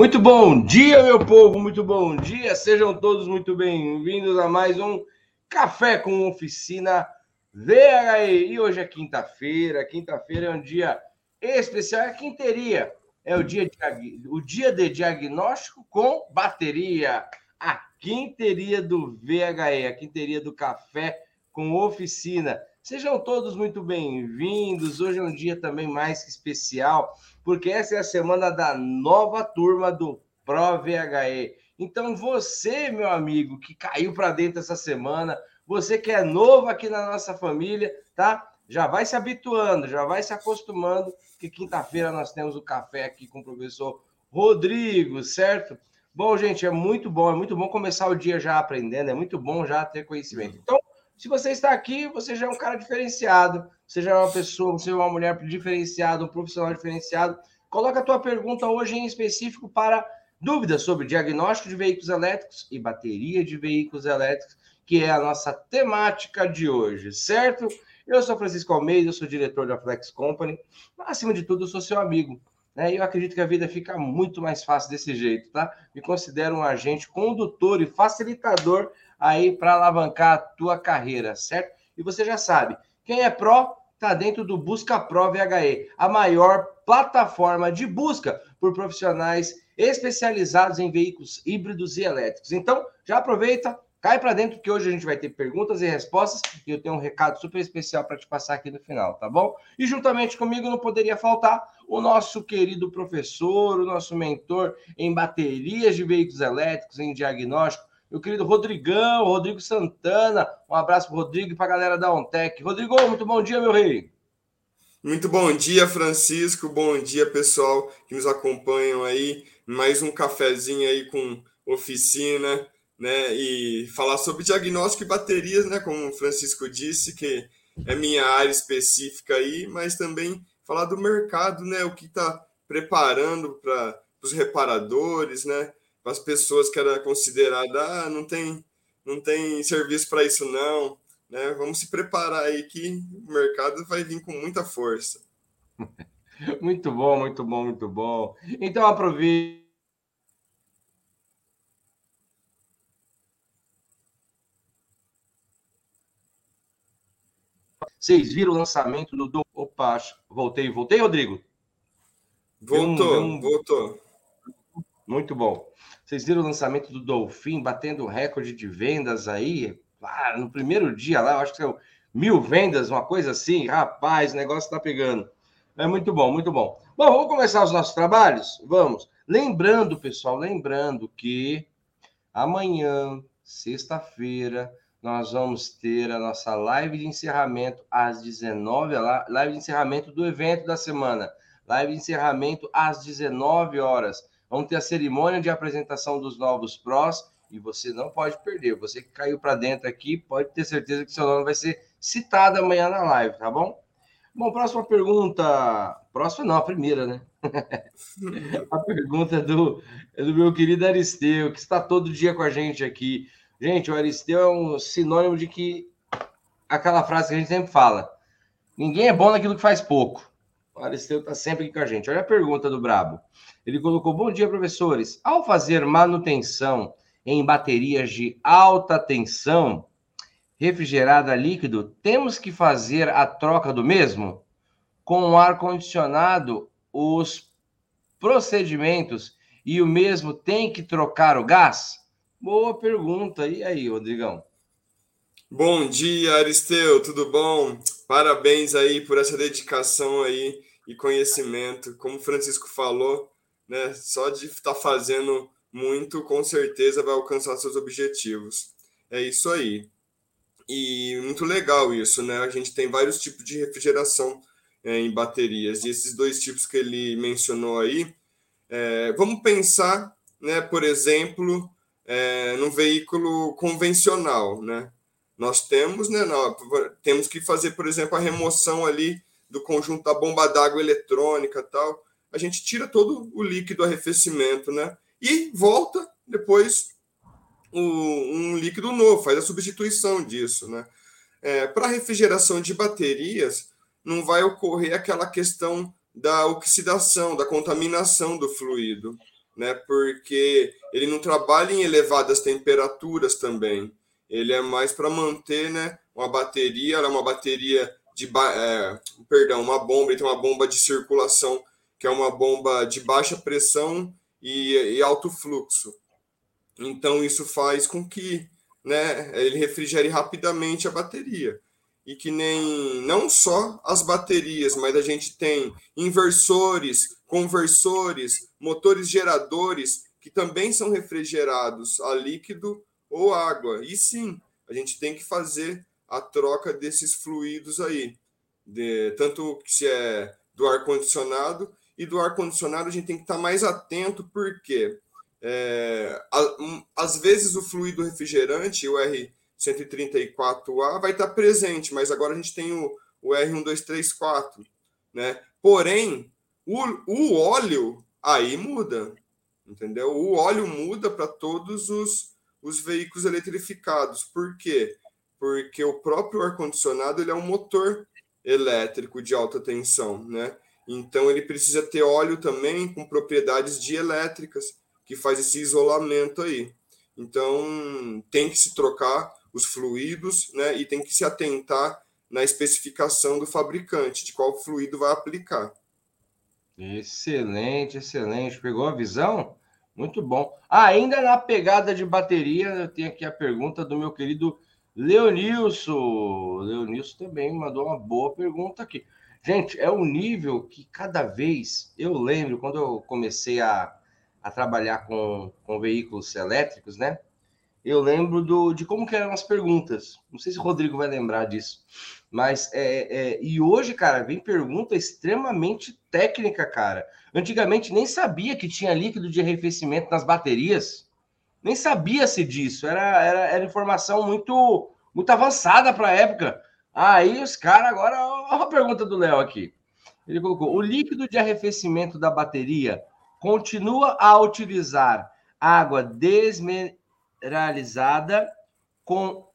Muito bom dia, meu povo, muito bom dia. Sejam todos muito bem-vindos a mais um Café com Oficina VHE. E hoje é quinta-feira. Quinta-feira é um dia especial, é quinteria. É o dia, de, o dia de diagnóstico com bateria. A quinteria do VHE, a quinteria do Café com Oficina. Sejam todos muito bem-vindos. Hoje é um dia também mais que especial porque essa é a semana da nova turma do Pro VHE. Então, você, meu amigo, que caiu para dentro essa semana, você que é novo aqui na nossa família, tá? Já vai se habituando, já vai se acostumando, que quinta-feira nós temos o café aqui com o professor Rodrigo, certo? Bom, gente, é muito bom, é muito bom começar o dia já aprendendo, é muito bom já ter conhecimento. Então, se você está aqui, você já é um cara diferenciado, você já é uma pessoa, você é uma mulher diferenciada, um profissional diferenciado. Coloca a tua pergunta hoje em específico para dúvidas sobre diagnóstico de veículos elétricos e bateria de veículos elétricos, que é a nossa temática de hoje, certo? Eu sou Francisco Almeida, eu sou diretor da Flex Company. Acima de tudo, eu sou seu amigo. Né? E eu acredito que a vida fica muito mais fácil desse jeito, tá? Me considero um agente condutor e facilitador aí para alavancar a tua carreira, certo? E você já sabe, quem é pró está dentro do Busca Pro VHE, a maior plataforma de busca por profissionais especializados em veículos híbridos e elétricos. Então, já aproveita, cai para dentro que hoje a gente vai ter perguntas e respostas e eu tenho um recado super especial para te passar aqui no final, tá bom? E juntamente comigo não poderia faltar o nosso querido professor, o nosso mentor em baterias de veículos elétricos, em diagnóstico, meu querido Rodrigão, Rodrigo Santana. Um abraço para Rodrigo e para a galera da OnTech. Rodrigo, muito bom dia, meu rei. Muito bom dia, Francisco. Bom dia, pessoal que nos acompanham aí. Mais um cafezinho aí com oficina, né? E falar sobre diagnóstico e baterias, né? Como o Francisco disse, que é minha área específica aí, mas também falar do mercado, né? O que está preparando para os reparadores, né? As pessoas que era considerada, ah, não tem, não tem serviço para isso não, né? Vamos se preparar aí que o mercado vai vir com muita força. Muito bom, muito bom, muito bom. Então aproveite Vocês viram o lançamento do. Opa, voltei, voltei, Rodrigo? Voltou, um, um... voltou. Muito bom. Vocês viram o lançamento do Dolphin batendo recorde de vendas aí? Ah, no primeiro dia lá, eu acho que são mil vendas, uma coisa assim. Rapaz, o negócio está pegando. É muito bom, muito bom. Bom, vamos começar os nossos trabalhos? Vamos. Lembrando, pessoal, lembrando que amanhã, sexta-feira, nós vamos ter a nossa live de encerramento às 19 horas, live de encerramento do evento da semana. Live de encerramento às 19 horas. Vamos ter a cerimônia de apresentação dos novos prós e você não pode perder. Você que caiu para dentro aqui, pode ter certeza que seu nome vai ser citado amanhã na live, tá bom? Bom, próxima pergunta. Próxima não, a primeira, né? a pergunta é do, é do meu querido Aristeu, que está todo dia com a gente aqui. Gente, o Aristeu é um sinônimo de que aquela frase que a gente sempre fala: ninguém é bom naquilo que faz pouco. Aristeu está sempre aqui com a gente. Olha a pergunta do Brabo. Ele colocou: Bom dia, professores. Ao fazer manutenção em baterias de alta tensão, refrigerada líquido, temos que fazer a troca do mesmo? Com o ar-condicionado, os procedimentos e o mesmo tem que trocar o gás? Boa pergunta. E aí, Rodrigão? Bom dia, Aristeu, tudo bom? Parabéns aí por essa dedicação aí e conhecimento. Como o Francisco falou, né? Só de estar tá fazendo muito, com certeza vai alcançar seus objetivos. É isso aí. E muito legal isso, né? A gente tem vários tipos de refrigeração é, em baterias. E esses dois tipos que ele mencionou aí, é, vamos pensar, né, por exemplo, é, num veículo convencional, né? Nós temos, né, nós temos que fazer, por exemplo, a remoção ali do conjunto da bomba d'água eletrônica tal a gente tira todo o líquido arrefecimento, né? E volta depois o, um líquido novo, faz a substituição disso, né? É, Para refrigeração de baterias, não vai ocorrer aquela questão da oxidação, da contaminação do fluido. né? Porque ele não trabalha em elevadas temperaturas também. Ele é mais para manter, né? Uma bateria, ela é uma bateria de, é, perdão, uma bomba, tem uma bomba de circulação que é uma bomba de baixa pressão e, e alto fluxo. Então isso faz com que, né? Ele refrigere rapidamente a bateria e que nem não só as baterias, mas a gente tem inversores, conversores, motores geradores que também são refrigerados a líquido ou água. E sim, a gente tem que fazer a troca desses fluidos aí, de, tanto se é do ar condicionado e do ar condicionado a gente tem que estar mais atento porque é, às vezes o fluido refrigerante, o R 134A vai estar presente, mas agora a gente tem o, o R1234, né? Porém, o, o óleo aí muda, entendeu? O óleo muda para todos os, os veículos eletrificados. Por quê? Porque o próprio ar-condicionado ele é um motor elétrico de alta tensão, né? Então ele precisa ter óleo também com propriedades dielétricas que faz esse isolamento aí. Então tem que se trocar os fluidos, né? E tem que se atentar na especificação do fabricante, de qual fluido vai aplicar. Excelente, excelente. Pegou a visão? Muito bom. Ah, ainda na pegada de bateria, eu tenho aqui a pergunta do meu querido Leonilson. Leonilson também mandou uma boa pergunta aqui. Gente, é um nível que cada vez eu lembro, quando eu comecei a, a trabalhar com, com veículos elétricos, né? eu lembro do, de como eram as perguntas. Não sei se o Rodrigo vai lembrar disso. Mas, é, é, e hoje, cara, vem pergunta extremamente técnica, cara. Antigamente nem sabia que tinha líquido de arrefecimento nas baterias. Nem sabia-se disso. Era, era, era informação muito, muito avançada para a época. Aí os caras agora... Olha a pergunta do Léo aqui. Ele colocou, o líquido de arrefecimento da bateria continua a utilizar água desme realizada com,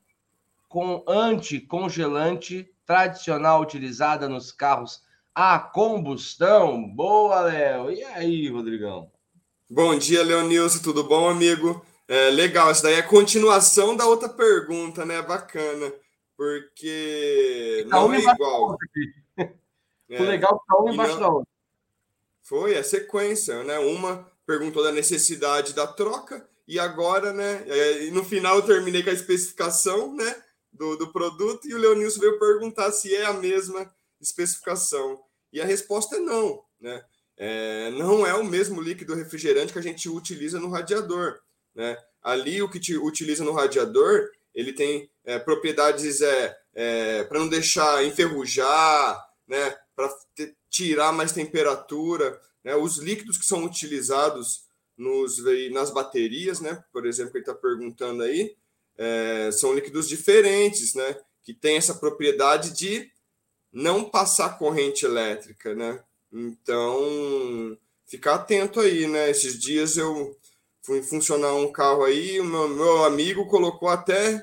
com anticongelante tradicional utilizada nos carros a combustão. Boa, Léo. E aí, Rodrigão? Bom dia, Leonilson. Tudo bom, amigo? É, legal, isso daí é continuação da outra pergunta, né? Bacana. Porque tá não é igual. É. O legal que tá uma embaixo não... da outra. Foi, é sequência, né? Uma perguntou da necessidade da troca e agora, né? É, no final eu terminei com a especificação, né? Do, do produto, e o Leonilson veio perguntar se é a mesma especificação. E a resposta é não, né? É, não é o mesmo líquido refrigerante que a gente utiliza no radiador, né? Ali o que te utiliza no radiador, ele tem é, propriedades é, é para não deixar enferrujar, né? Para tirar mais temperatura, né? Os líquidos que são utilizados nos, nas baterias, né? Por exemplo, ele está perguntando aí, é, são líquidos diferentes, né? Que tem essa propriedade de não passar corrente elétrica, né? Então, ficar atento aí, né? Esses dias eu fui funcionar um carro aí, o meu, meu amigo colocou até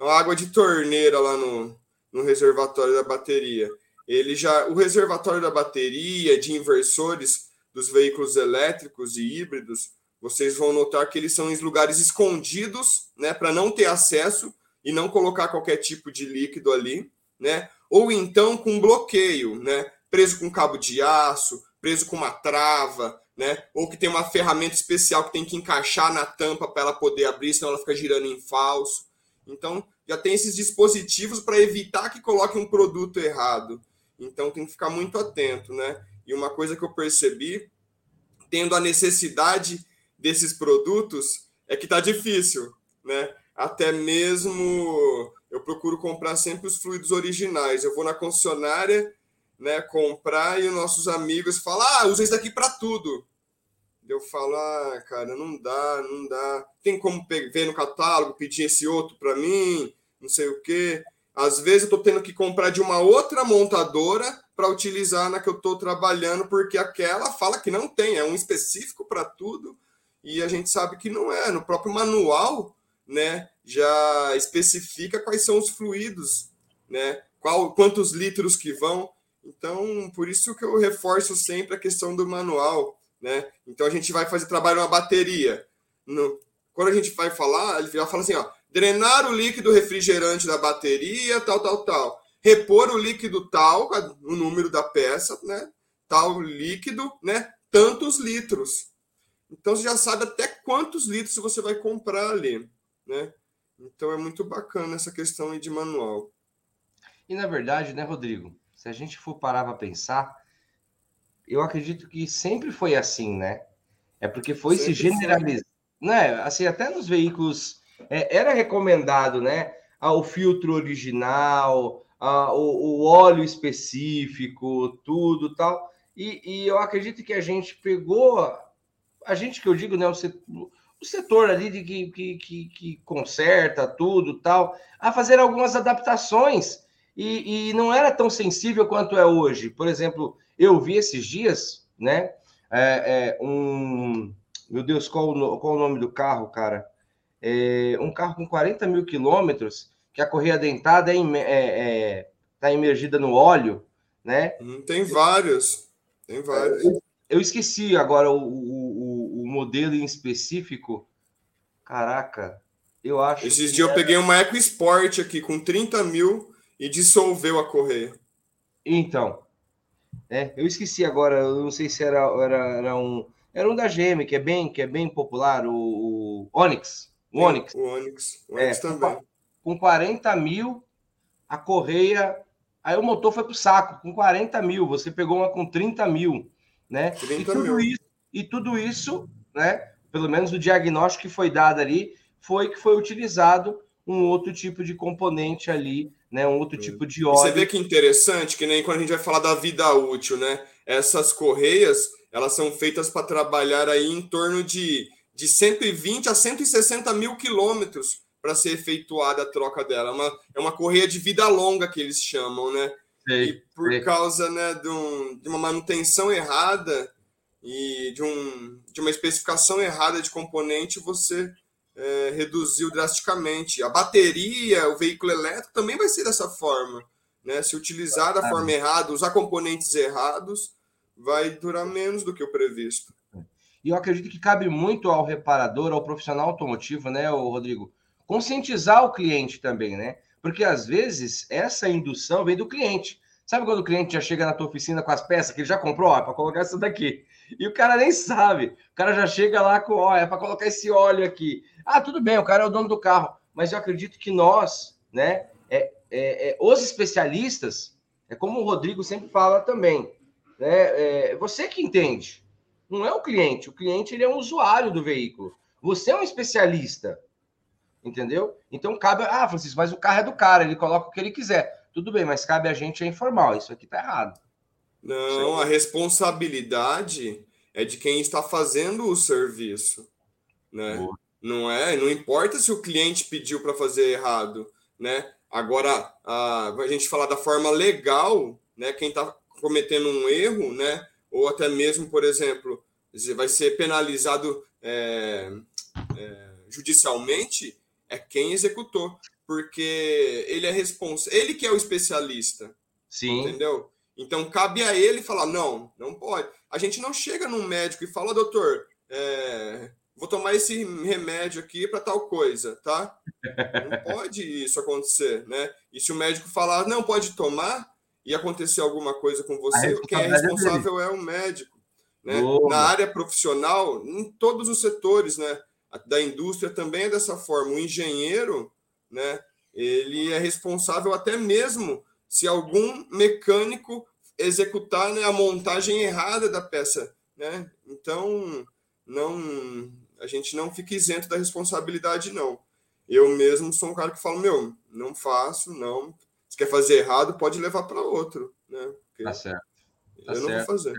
água de torneira lá no, no reservatório da bateria. Ele já, o reservatório da bateria, de inversores, dos veículos elétricos e híbridos, vocês vão notar que eles são em lugares escondidos, né, para não ter acesso e não colocar qualquer tipo de líquido ali, né? Ou então com bloqueio, né? Preso com cabo de aço, preso com uma trava, né? Ou que tem uma ferramenta especial que tem que encaixar na tampa para ela poder abrir, senão ela fica girando em falso. Então, já tem esses dispositivos para evitar que coloque um produto errado. Então, tem que ficar muito atento, né? E uma coisa que eu percebi, tendo a necessidade desses produtos, é que tá difícil, né? Até mesmo eu procuro comprar sempre os fluidos originais. Eu vou na concessionária, né, comprar e os nossos amigos falam: "Ah, usa isso daqui para tudo". Eu falo: "Ah, cara, não dá, não dá. Tem como ver no catálogo, pedir esse outro para mim, não sei o quê". Às vezes eu estou tendo que comprar de uma outra montadora para utilizar na que eu estou trabalhando, porque aquela fala que não tem, é um específico para tudo, e a gente sabe que não é. No próprio manual, né, já especifica quais são os fluidos, né, qual, quantos litros que vão. Então, por isso que eu reforço sempre a questão do manual, né? Então a gente vai fazer trabalho na bateria. No, quando a gente vai falar, ele fala assim, ó, drenar o líquido refrigerante da bateria, tal, tal, tal. Repor o líquido tal, o número da peça, né? Tal líquido, né? Tantos litros. Então você já sabe até quantos litros você vai comprar ali, né? Então é muito bacana essa questão de manual. E na verdade, né, Rodrigo? Se a gente for parar para pensar, eu acredito que sempre foi assim, né? É porque foi sempre se generalizando, né? Assim, até nos veículos é, era recomendado, né? o filtro original, a, o, o, óleo específico, tudo tal. E, e, eu acredito que a gente pegou, a gente que eu digo, né? O setor, o setor ali de que, que, que, que conserta tudo tal, a fazer algumas adaptações. E, e não era tão sensível quanto é hoje. Por exemplo, eu vi esses dias, né? É, é, um. Meu Deus, qual, qual o nome do carro, cara? É, um carro com 40 mil quilômetros, que a correia dentada é, é, é tá imergida no óleo, né? Hum, tem vários. Tem vários. Eu, eu esqueci agora o, o, o, modelo em específico. Caraca, eu acho. Esses dias eu peguei uma EcoSport aqui com 30 mil e dissolveu a correia. Então, é, eu esqueci agora, eu não sei se era, era, era um. Era um da GM, que é bem, que é bem popular, o, o Onix. O Onix. O Onix. O Onix é, também. Com 40 mil, a correia. Aí o motor foi pro saco, com 40 mil. Você pegou uma com 30 mil, né? 30 e tudo mil. isso, e tudo isso, né? Pelo menos o diagnóstico que foi dado ali, foi que foi utilizado um outro tipo de componente ali né? Um outro tipo de óleo. Você vê que interessante, que nem quando a gente vai falar da vida útil, né? Essas correias, elas são feitas para trabalhar aí em torno de, de 120 a 160 mil quilômetros para ser efetuada a troca dela. É uma, é uma correia de vida longa que eles chamam, né? Sei, e por sei. causa né, de, um, de uma manutenção errada e de, um, de uma especificação errada de componente, você é, reduziu drasticamente. A bateria, o veículo elétrico também vai ser dessa forma. Né? Se utilizar da forma errada, usar componentes errados, vai durar menos do que o previsto. E eu acredito que cabe muito ao reparador, ao profissional automotivo, né, Rodrigo? Conscientizar o cliente também, né? Porque às vezes essa indução vem do cliente. Sabe quando o cliente já chega na tua oficina com as peças que ele já comprou, ó, para colocar essa daqui. E o cara nem sabe. O cara já chega lá com, ó, é para colocar esse óleo aqui. Ah, tudo bem, o cara é o dono do carro. Mas eu acredito que nós, né, é, é, é os especialistas, é como o Rodrigo sempre fala também, né, é, você que entende. Não é o cliente. O cliente ele é um usuário do veículo. Você é um especialista. Entendeu? Então cabe. Ah, Francisco, mas o carro é do cara, ele coloca o que ele quiser. Tudo bem, mas cabe a gente é informal. Isso aqui tá errado. Não, a responsabilidade é de quem está fazendo o serviço, né? Boa. Não é, não importa se o cliente pediu para fazer errado, né? Agora, a, a gente falar da forma legal, né? Quem está cometendo um erro, né? Ou até mesmo, por exemplo, vai ser penalizado é, é, judicialmente, é quem executou, porque ele é responsável, ele que é o especialista, Sim. entendeu? Então, cabe a ele falar: não, não pode. A gente não chega num médico e fala, doutor, é, vou tomar esse remédio aqui para tal coisa, tá? Não pode isso acontecer, né? E se o médico falar, não pode tomar, e acontecer alguma coisa com você, quem é responsável é o médico. Né? Na área profissional, em todos os setores né, da indústria também é dessa forma. O engenheiro, né, ele é responsável até mesmo se algum mecânico executar né, a montagem errada da peça, né? Então, não, a gente não fica isento da responsabilidade, não. Eu mesmo sou um cara que falo, meu, não faço, não. Se quer fazer errado, pode levar para outro, né? Porque tá certo. Tá eu certo. não vou fazer.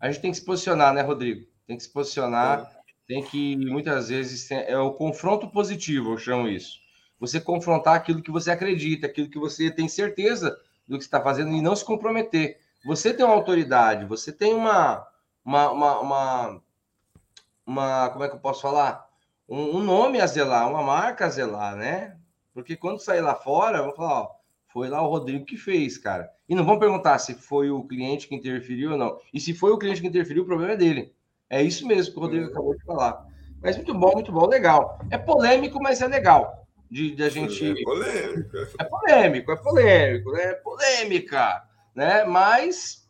A gente tem que se posicionar, né, Rodrigo? Tem que se posicionar, é. tem que, muitas vezes, é o confronto positivo, eu chamo isso você confrontar aquilo que você acredita, aquilo que você tem certeza do que está fazendo e não se comprometer. Você tem uma autoridade, você tem uma, uma, uma, uma, uma como é que eu posso falar? Um, um, nome a zelar, uma marca a zelar, né? Porque quando sair lá fora, vou falar, ó, foi lá o Rodrigo que fez, cara. E não vão perguntar se foi o cliente que interferiu ou não. E se foi o cliente que interferiu, o problema é dele. É isso mesmo que o Rodrigo acabou de falar. Mas muito bom, muito bom, legal. É polêmico, mas é legal de, de a gente. É polêmico. É polêmico, é polêmico, né? É polêmica, né? Mas.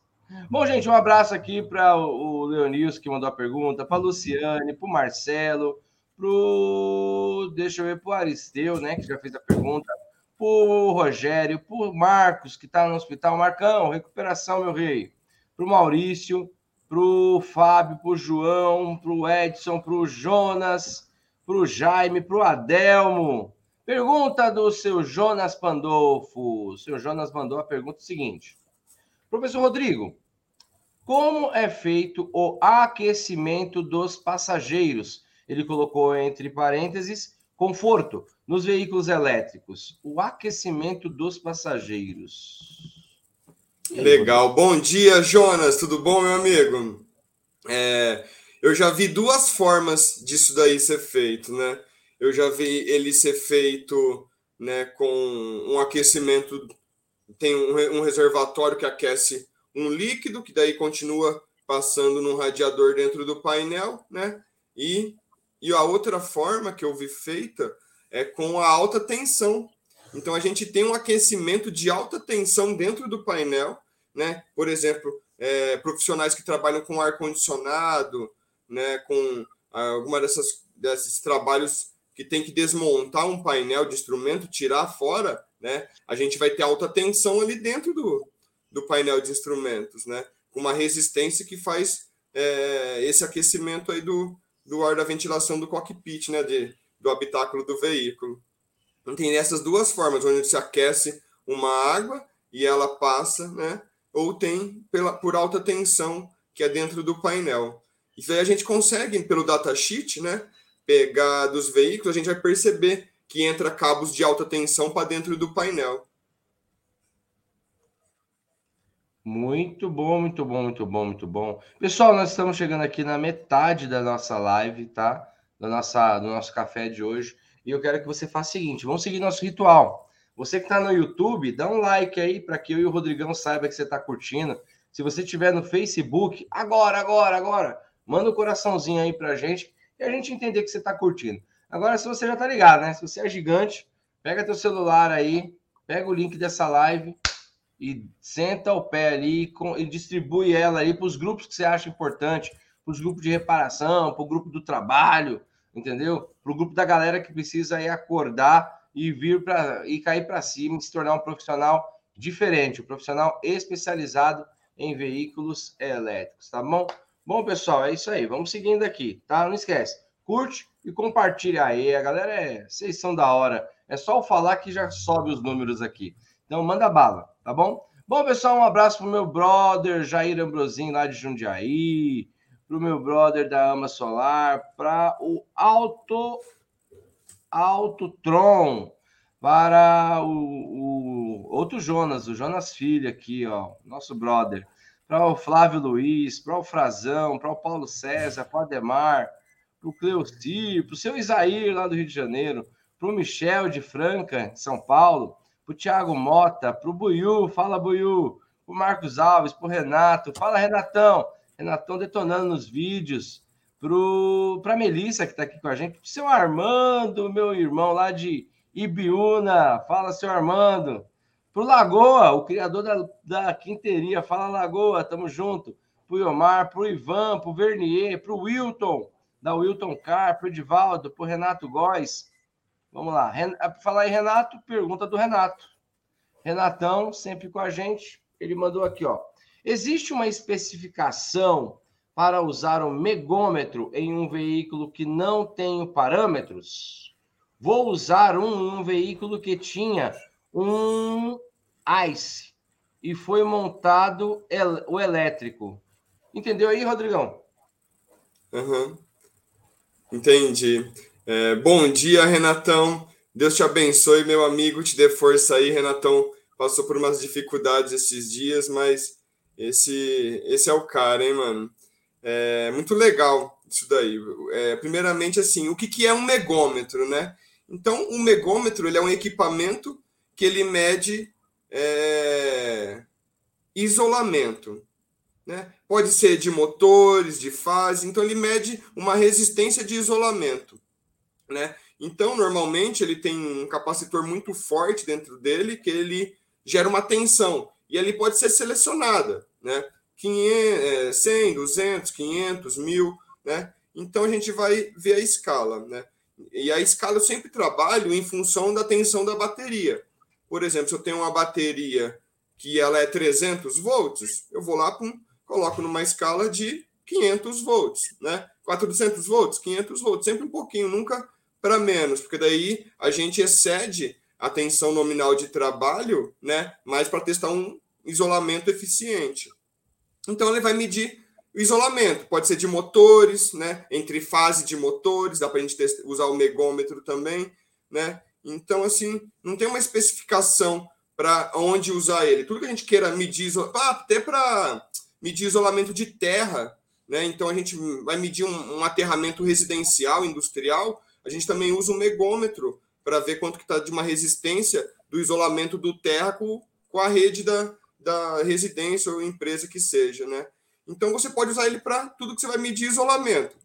Bom, gente, um abraço aqui para o Leonils que mandou a pergunta, para Luciane, para o Marcelo, pro. Deixa eu ver, para o Aristeu, né? Que já fez a pergunta, para o Rogério, para o Marcos, que está no hospital. Marcão, recuperação, meu rei. Para o Maurício, para o Fábio, para o João, para o Edson, para o Jonas, para o Jaime, para o Adelmo. Pergunta do seu Jonas Pandolfo. O seu Jonas mandou a pergunta seguinte: Professor Rodrigo, como é feito o aquecimento dos passageiros? Ele colocou entre parênteses conforto nos veículos elétricos. O aquecimento dos passageiros. Legal. Bom dia, Jonas. Tudo bom, meu amigo? É, eu já vi duas formas disso daí ser feito, né? Eu já vi ele ser feito né, com um aquecimento, tem um, um reservatório que aquece um líquido, que daí continua passando no radiador dentro do painel, né? E, e a outra forma que eu vi feita é com a alta tensão. Então a gente tem um aquecimento de alta tensão dentro do painel, né? Por exemplo, é, profissionais que trabalham com ar condicionado, né? Com alguma dessas desses trabalhos que tem que desmontar um painel de instrumento, tirar fora, né? A gente vai ter alta tensão ali dentro do, do painel de instrumentos, né? Com uma resistência que faz é, esse aquecimento aí do, do ar da ventilação do cockpit, né? De, do habitáculo do veículo. Então, tem essas duas formas, onde se aquece uma água e ela passa, né? Ou tem pela, por alta tensão, que é dentro do painel. Isso aí a gente consegue, pelo datasheet, né? Pegar dos veículos, a gente vai perceber que entra cabos de alta tensão para dentro do painel. Muito bom, muito bom, muito bom, muito bom. Pessoal, nós estamos chegando aqui na metade da nossa live, tá? Da nossa, do nosso café de hoje. E eu quero que você faça o seguinte: vamos seguir nosso ritual. Você que está no YouTube, dá um like aí para que eu e o Rodrigão saiba que você está curtindo. Se você estiver no Facebook, agora, agora, agora, manda um coraçãozinho aí para gente e a gente entender que você está curtindo. Agora, se você já está ligado, né? Se você é gigante, pega teu celular aí, pega o link dessa live e senta o pé ali e distribui ela aí para os grupos que você acha importante, para os grupos de reparação, para o grupo do trabalho, entendeu? Para o grupo da galera que precisa aí acordar e vir para e cair para cima e se tornar um profissional diferente, um profissional especializado em veículos elétricos, tá bom? Bom, pessoal, é isso aí. Vamos seguindo aqui, tá? Não esquece, curte e compartilha aí. A galera é, vocês são da hora. É só eu falar que já sobe os números aqui. Então manda bala, tá bom? Bom, pessoal, um abraço pro meu brother Jair Ambrosinho lá de Jundiaí, pro meu brother da Ama Solar, para o Alto Autotron, para o, o, outro Jonas, o Jonas Filho aqui, ó, nosso brother, para o Flávio Luiz, para o Frazão, para o Paulo César, para o Ademar, para o Cleuci, para o seu Isair lá do Rio de Janeiro, para o Michel de Franca, de São Paulo, para o Thiago Mota, para o Buiu, fala Buiu, para o Marcos Alves, para o Renato, fala Renatão, Renatão detonando nos vídeos, para a Melissa, que está aqui com a gente, para o seu Armando, meu irmão lá de Ibiúna, fala seu Armando, para o Lagoa, o criador da, da Quinteria, fala Lagoa, tamo junto, para o Iomar, para o Ivan, para o Vernier, para o Wilton, da Wilton Car, para o Edivaldo, para o Renato Góes, Vamos lá. Para falar em Renato, pergunta do Renato. Renatão, sempre com a gente. Ele mandou aqui, ó. Existe uma especificação para usar o um megômetro em um veículo que não tem parâmetros? Vou usar um em um veículo que tinha um ICE e foi montado el o elétrico. Entendeu aí, Rodrigão? Uhum. Entendi. É, bom dia, Renatão. Deus te abençoe, meu amigo. Te dê força aí, Renatão. Passou por umas dificuldades esses dias, mas esse, esse é o cara, hein, mano? É muito legal isso daí. É, primeiramente, assim, o que, que é um megômetro, né? Então, um megômetro ele é um equipamento que ele mede é, isolamento. né? Pode ser de motores, de fase, então ele mede uma resistência de isolamento, né? Então, normalmente ele tem um capacitor muito forte dentro dele que ele gera uma tensão e ele pode ser selecionada, né? 500, 100, 200, 500, 1000, né? Então a gente vai ver a escala, né? E a escala eu sempre trabalho em função da tensão da bateria. Por exemplo, se eu tenho uma bateria que ela é 300 volts, eu vou lá com coloco numa escala de 500 volts, né? 400 volts, 500 volts, sempre um pouquinho, nunca para menos, porque daí a gente excede a tensão nominal de trabalho, né? Mais para testar um isolamento eficiente. Então ele vai medir o isolamento, pode ser de motores, né? Entre fase de motores, dá para a gente usar o megômetro também, né? Então, assim, não tem uma especificação para onde usar ele. Tudo que a gente queira medir, até para medir isolamento de terra, né? Então a gente vai medir um, um aterramento residencial, industrial, a gente também usa um megômetro para ver quanto que está de uma resistência do isolamento do terra com, com a rede da, da residência ou empresa que seja, né? Então você pode usar ele para tudo que você vai medir isolamento,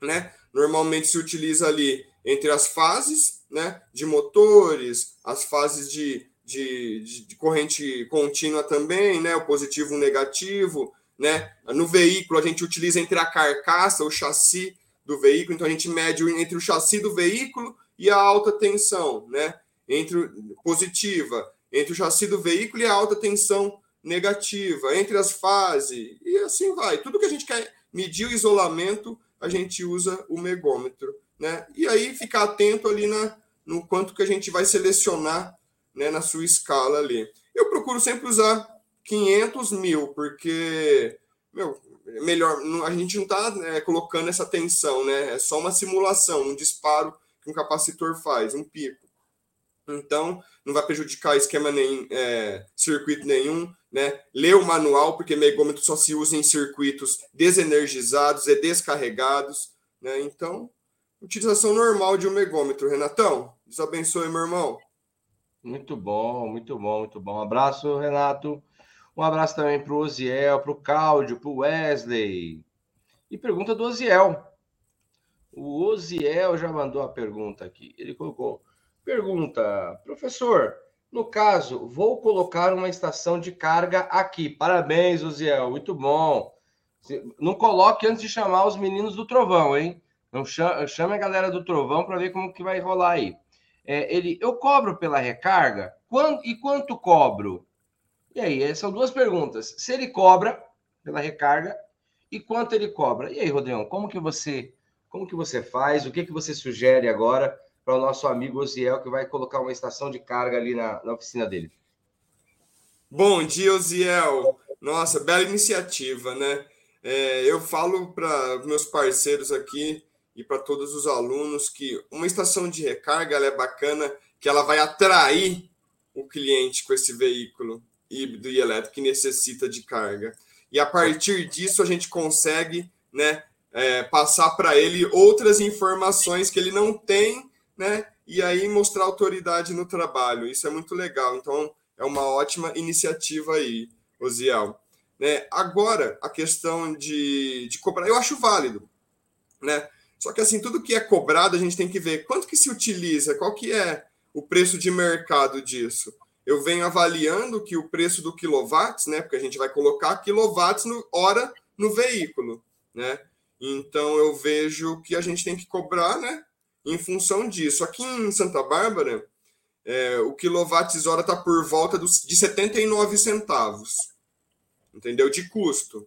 né? Normalmente se utiliza ali entre as fases, né, de motores, as fases de de, de, corrente contínua também, né? O positivo e o negativo, né? No veículo a gente utiliza entre a carcaça, o chassi do veículo, então a gente mede entre o chassi do veículo e a alta tensão, né? Entre positiva, entre o chassi do veículo e a alta tensão negativa, entre as fases e assim vai. Tudo que a gente quer medir o isolamento, a gente usa o megômetro, né? E aí ficar atento ali na no quanto que a gente vai selecionar né, na sua escala ali. Eu procuro sempre usar 500 mil, porque, meu, melhor, a gente não está né, colocando essa tensão, né? É só uma simulação, um disparo que um capacitor faz, um pico. Então, não vai prejudicar esquema nem é, circuito nenhum, né? Lê o manual, porque megômetro só se usa em circuitos desenergizados e descarregados, né? Então, utilização normal de um megômetro. Renatão, Deus abençoe, meu irmão. Muito bom, muito bom, muito bom. Um abraço, Renato. Um abraço também para o Oziel, para o Cláudio, para o Wesley. E pergunta do Oziel. O Oziel já mandou a pergunta aqui. Ele colocou: pergunta, professor. No caso, vou colocar uma estação de carga aqui. Parabéns, Oziel, muito bom. Não coloque antes de chamar os meninos do Trovão, hein? Não chame a galera do Trovão para ver como que vai rolar aí é, ele, eu cobro pela recarga? Quando, e quanto cobro? E aí, são duas perguntas. Se ele cobra pela recarga e quanto ele cobra? E aí, Rodrigo, como que você, como que você faz? O que que você sugere agora para o nosso amigo Osiel que vai colocar uma estação de carga ali na, na oficina dele? Bom dia, Osiel. Nossa, bela iniciativa, né? É, eu falo para meus parceiros aqui e para todos os alunos que uma estação de recarga é bacana, que ela vai atrair o cliente com esse veículo híbrido e elétrico que necessita de carga. E a partir disso a gente consegue né, é, passar para ele outras informações que ele não tem, né? E aí mostrar autoridade no trabalho. Isso é muito legal. Então é uma ótima iniciativa aí, Osiel. Né? Agora, a questão de, de cobrar, eu acho válido. Né? Só que assim, tudo que é cobrado, a gente tem que ver quanto que se utiliza, qual que é o preço de mercado disso. Eu venho avaliando que o preço do quilowatts, né? Porque a gente vai colocar quilowatts no, hora no veículo, né? Então eu vejo que a gente tem que cobrar, né? Em função disso. Aqui em Santa Bárbara, é, o quilowatts hora está por volta dos, de 79 centavos, entendeu? De custo.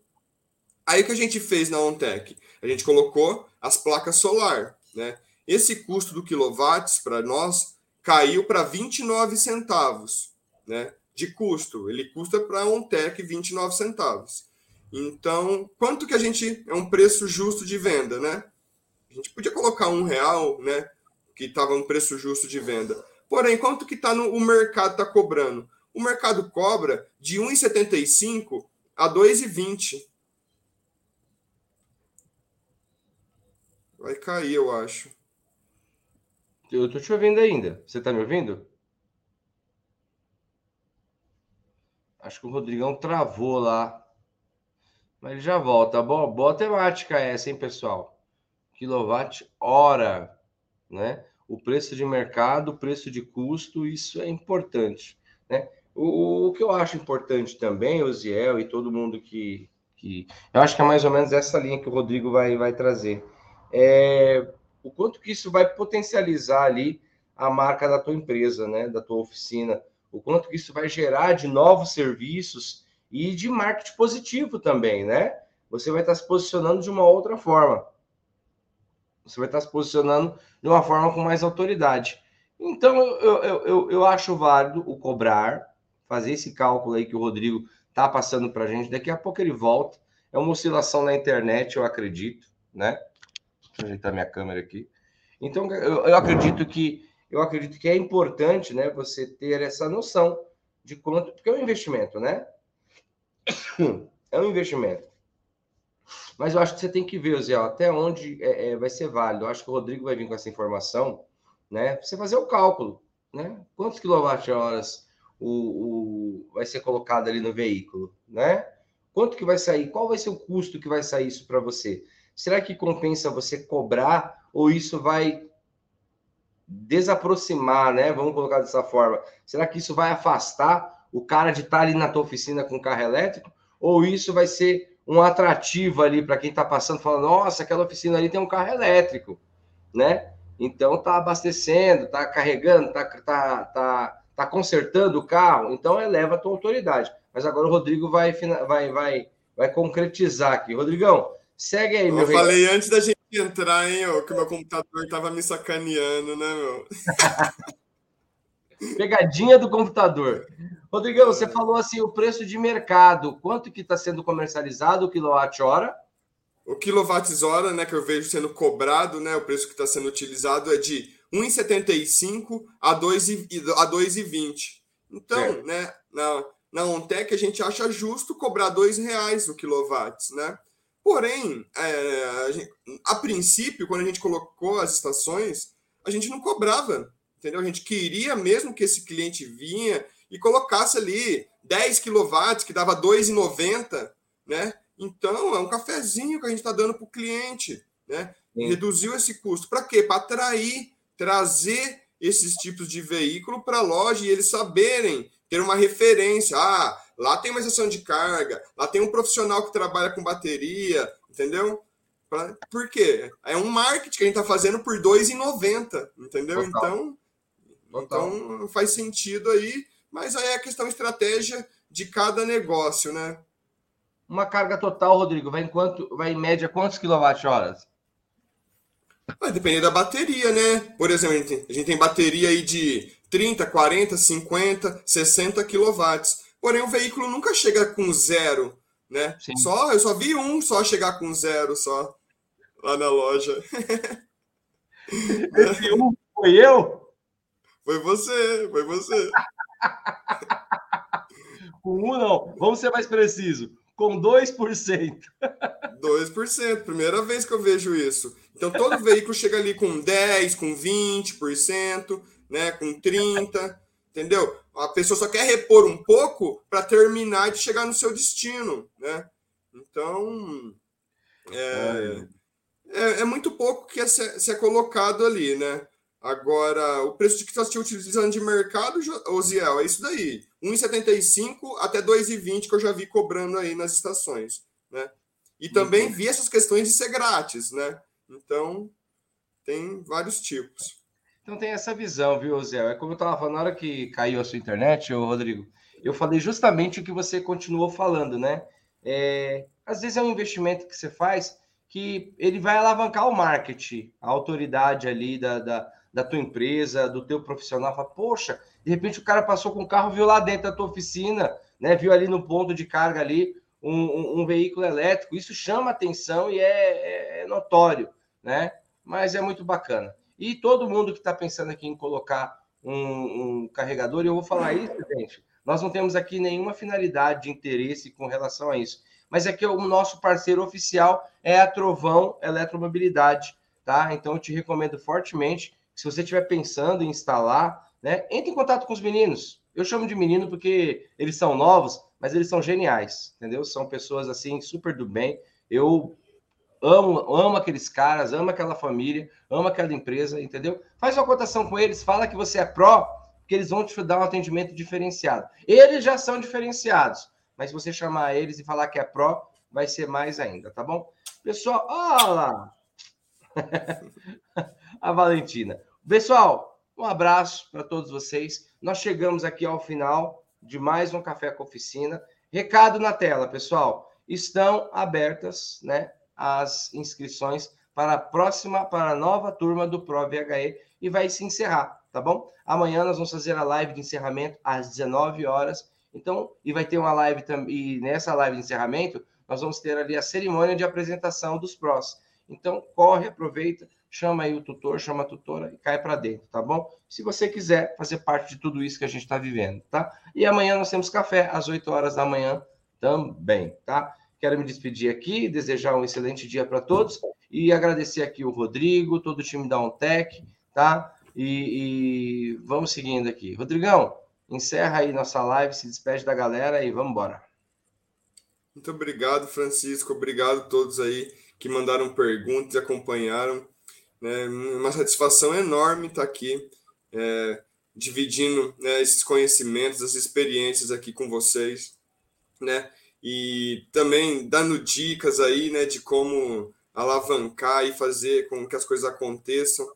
Aí o que a gente fez na OnTech? A gente colocou as placas solar, né? Esse custo do quilowatts para nós caiu para 29 centavos, né? De custo. Ele custa para a OnTech 29 centavos. Então, quanto que a gente é um preço justo de venda, né? A gente podia colocar um real, né? Que estava um preço justo de venda. Porém, quanto que tá no, o mercado está cobrando? O mercado cobra de 1,75 a 2,20. Vai cair, eu acho. Eu tô te ouvindo ainda. Você tá me ouvindo? Acho que o Rodrigão travou lá. Mas ele já volta. Boa, boa temática essa, hein, pessoal? Quilowatt hora, né? O preço de mercado, o preço de custo, isso é importante, né? O, o que eu acho importante também, o Ziel e todo mundo que, que... Eu acho que é mais ou menos essa linha que o Rodrigo vai, vai trazer. É, o quanto que isso vai potencializar ali a marca da tua empresa, né? Da tua oficina. O quanto que isso vai gerar de novos serviços e de marketing positivo também, né? Você vai estar se posicionando de uma outra forma. Você vai estar se posicionando de uma forma com mais autoridade. Então, eu, eu, eu, eu acho válido o cobrar, fazer esse cálculo aí que o Rodrigo está passando para a gente. Daqui a pouco ele volta. É uma oscilação na internet, eu acredito, né? Deixa eu ajeitar minha câmera aqui. Então, eu, eu acredito que eu acredito que é importante, né, você ter essa noção de quanto, porque é um investimento, né? é um investimento. Mas eu acho que você tem que ver, Zé, até onde é, é, vai ser válido. Eu acho que o Rodrigo vai vir com essa informação, né? Você fazer o cálculo, né? Quantos quilowatt-horas o, o, vai ser colocado ali no veículo, né? Quanto que vai sair? Qual vai ser o custo que vai sair isso para você? Será que compensa você cobrar ou isso vai desaproximar, né? Vamos colocar dessa forma. Será que isso vai afastar o cara de estar tá ali na tua oficina com carro elétrico, ou isso vai ser um atrativo ali para quem está passando, falando, nossa, aquela oficina ali tem um carro elétrico, né? Então tá abastecendo, tá carregando, tá, tá, tá, tá consertando o carro, então eleva a tua autoridade. Mas agora o Rodrigo vai, vai, vai, vai concretizar aqui. Rodrigão, segue aí, Eu meu Eu falei antes da gente entrar, hein, ó, que o meu computador tava me sacaneando, né, meu? Pegadinha do computador. Rodrigão, você falou assim o preço de mercado. Quanto que está sendo comercializado o quilowatt-hora? O quilowatt-hora, né, que eu vejo sendo cobrado, né, o preço que está sendo utilizado é de 1,75 a 2,20. Então, certo. né, na, na Ontec a gente acha justo cobrar R$ reais o quilowatt, né? Porém, é, a, gente, a princípio, quando a gente colocou as estações, a gente não cobrava entendeu? A gente queria mesmo que esse cliente vinha e colocasse ali 10 kW, que dava 2,90, né? Então, é um cafezinho que a gente está dando para o cliente, né? Sim. Reduziu esse custo. Para quê? Para atrair, trazer esses tipos de veículo para a loja e eles saberem, ter uma referência. Ah, lá tem uma estação de carga, lá tem um profissional que trabalha com bateria, entendeu? Pra, por quê? É um marketing que a gente está fazendo por R$ 2,90, entendeu? Total. Então, Total. Então faz sentido aí, mas aí é a questão estratégia de cada negócio, né? Uma carga total, Rodrigo, vai em quanto, vai em média quantos quilowatt-horas? Vai depender da bateria, né? Por exemplo, a gente, tem, a gente tem bateria aí de 30, 40, 50, 60 quilowatts. Porém, o veículo nunca chega com zero, né? Sim. Só, eu só vi um só chegar com zero só lá na loja. Esse um foi eu? Foi você, foi você. Com um não, vamos ser mais preciso. Com 2%. 2%, primeira vez que eu vejo isso. Então todo veículo chega ali com 10, com 20%, né, com 30, entendeu? A pessoa só quer repor um pouco para terminar de chegar no seu destino, né? Então é, é, é muito pouco que é, se é colocado ali, né? Agora, o preço de que está se utilizando de mercado, Osiel, é isso daí. 1,75 até 2,20 que eu já vi cobrando aí nas estações, né? E também vi essas questões de ser grátis, né? Então, tem vários tipos. Então tem essa visão, viu, Osiel? É como eu estava falando, na hora que caiu a sua internet, ô Rodrigo, eu falei justamente o que você continuou falando, né? É, às vezes é um investimento que você faz que ele vai alavancar o marketing, a autoridade ali da, da da tua empresa, do teu profissional, fala, poxa, de repente o cara passou com o carro, viu lá dentro da tua oficina, né? Viu ali no ponto de carga ali um, um, um veículo elétrico. Isso chama atenção e é, é, é, notório, né? Mas é muito bacana. E todo mundo que está pensando aqui em colocar um, um carregador, e eu vou falar isso, gente. Nós não temos aqui nenhuma finalidade de interesse com relação a isso. Mas é que o nosso parceiro oficial é a Trovão Eletromobilidade, tá? Então eu te recomendo fortemente se você estiver pensando em instalar, né, entre em contato com os meninos. Eu chamo de menino porque eles são novos, mas eles são geniais, entendeu? São pessoas assim super do bem. Eu amo, amo aqueles caras, amo aquela família, amo aquela empresa, entendeu? Faz uma cotação com eles, fala que você é pró, que eles vão te dar um atendimento diferenciado. Eles já são diferenciados, mas se você chamar eles e falar que é pró, vai ser mais ainda, tá bom? Pessoal, olha lá! a Valentina. Pessoal, um abraço para todos vocês. Nós chegamos aqui ao final de mais um Café com Oficina. Recado na tela, pessoal. Estão abertas né, as inscrições para a próxima, para a nova turma do Pro VHE e vai se encerrar, tá bom? Amanhã nós vamos fazer a live de encerramento às 19 horas. Então, e vai ter uma live também, e nessa live de encerramento, nós vamos ter ali a cerimônia de apresentação dos prós. Então, corre, aproveita, chama aí o tutor, chama a tutora e cai para dentro, tá bom? Se você quiser fazer parte de tudo isso que a gente está vivendo, tá? E amanhã nós temos café às 8 horas da manhã também, tá? Quero me despedir aqui, desejar um excelente dia para todos e agradecer aqui o Rodrigo, todo o time da OnTech, tá? E, e, vamos seguindo aqui. Rodrigão, encerra aí nossa live, se despede da galera e vamos embora. Muito obrigado, Francisco. Obrigado a todos aí que mandaram perguntas e acompanharam. É uma satisfação enorme estar aqui, é, dividindo né, esses conhecimentos, essas experiências aqui com vocês, né? E também dando dicas aí, né, de como alavancar e fazer com que as coisas aconteçam.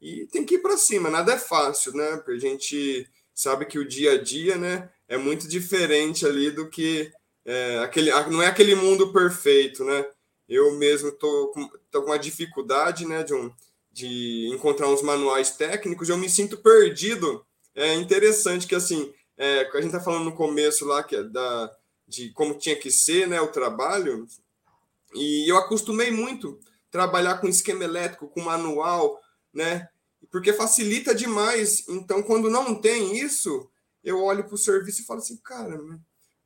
E tem que ir para cima, nada é fácil, né? Porque a gente sabe que o dia a dia, né, é muito diferente ali do que é, aquele, não é aquele mundo perfeito, né? Eu mesmo tô com, tô com uma dificuldade, né, de, um, de encontrar uns manuais técnicos, eu me sinto perdido. É interessante que, assim, é, a gente tá falando no começo lá, que é da, de como tinha que ser, né, o trabalho, e eu acostumei muito trabalhar com esquema elétrico, com manual, né, porque facilita demais. Então, quando não tem isso, eu olho para o serviço e falo assim, cara,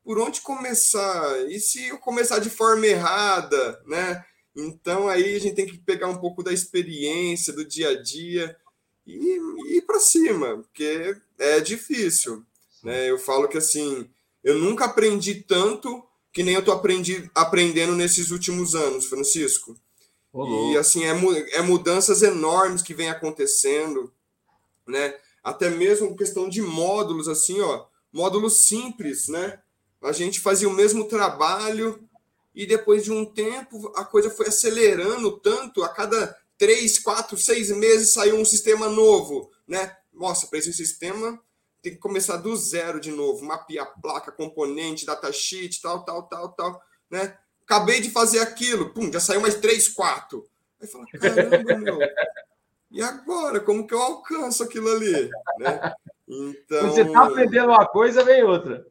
por onde começar? E se eu começar de forma errada, né? Então aí a gente tem que pegar um pouco da experiência do dia a dia e, e ir para cima, porque é difícil, né? Eu falo que assim, eu nunca aprendi tanto que nem eu tô aprendi, aprendendo nesses últimos anos, Francisco. Olô. E assim, é, é mudanças enormes que vem acontecendo, né? Até mesmo questão de módulos, assim, ó, módulos simples, né? a gente fazia o mesmo trabalho e depois de um tempo a coisa foi acelerando tanto, a cada três, quatro, seis meses saiu um sistema novo, né? Nossa, para esse sistema tem que começar do zero de novo, mapear placa, componente, datasheet, tal, tal, tal, tal, né? Acabei de fazer aquilo, pum, já saiu mais três, quatro. Aí fala, caramba, meu, e agora? Como que eu alcanço aquilo ali? Né? Então... Você está aprendendo uma coisa, vem outra.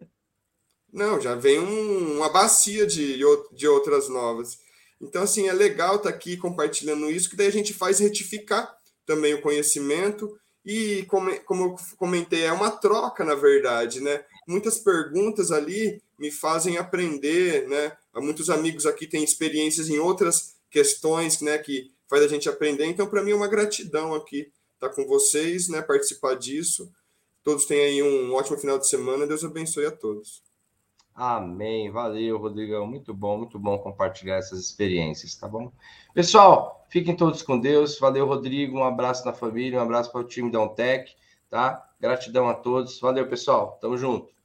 Não, já vem um, uma bacia de, de outras novas. Então, assim, é legal estar tá aqui compartilhando isso, que daí a gente faz retificar também o conhecimento. E, como, eu comentei, é uma troca, na verdade, né? Muitas perguntas ali me fazem aprender, né? Muitos amigos aqui têm experiências em outras questões, né? Que faz a gente aprender. Então, para mim, é uma gratidão aqui estar tá com vocês, né? Participar disso. Todos tenham aí um ótimo final de semana. Deus abençoe a todos. Amém. Valeu, Rodrigão. Muito bom, muito bom compartilhar essas experiências, tá bom? Pessoal, fiquem todos com Deus. Valeu, Rodrigo. Um abraço na família, um abraço para o time da Ontec, tá? Gratidão a todos. Valeu, pessoal. Tamo junto.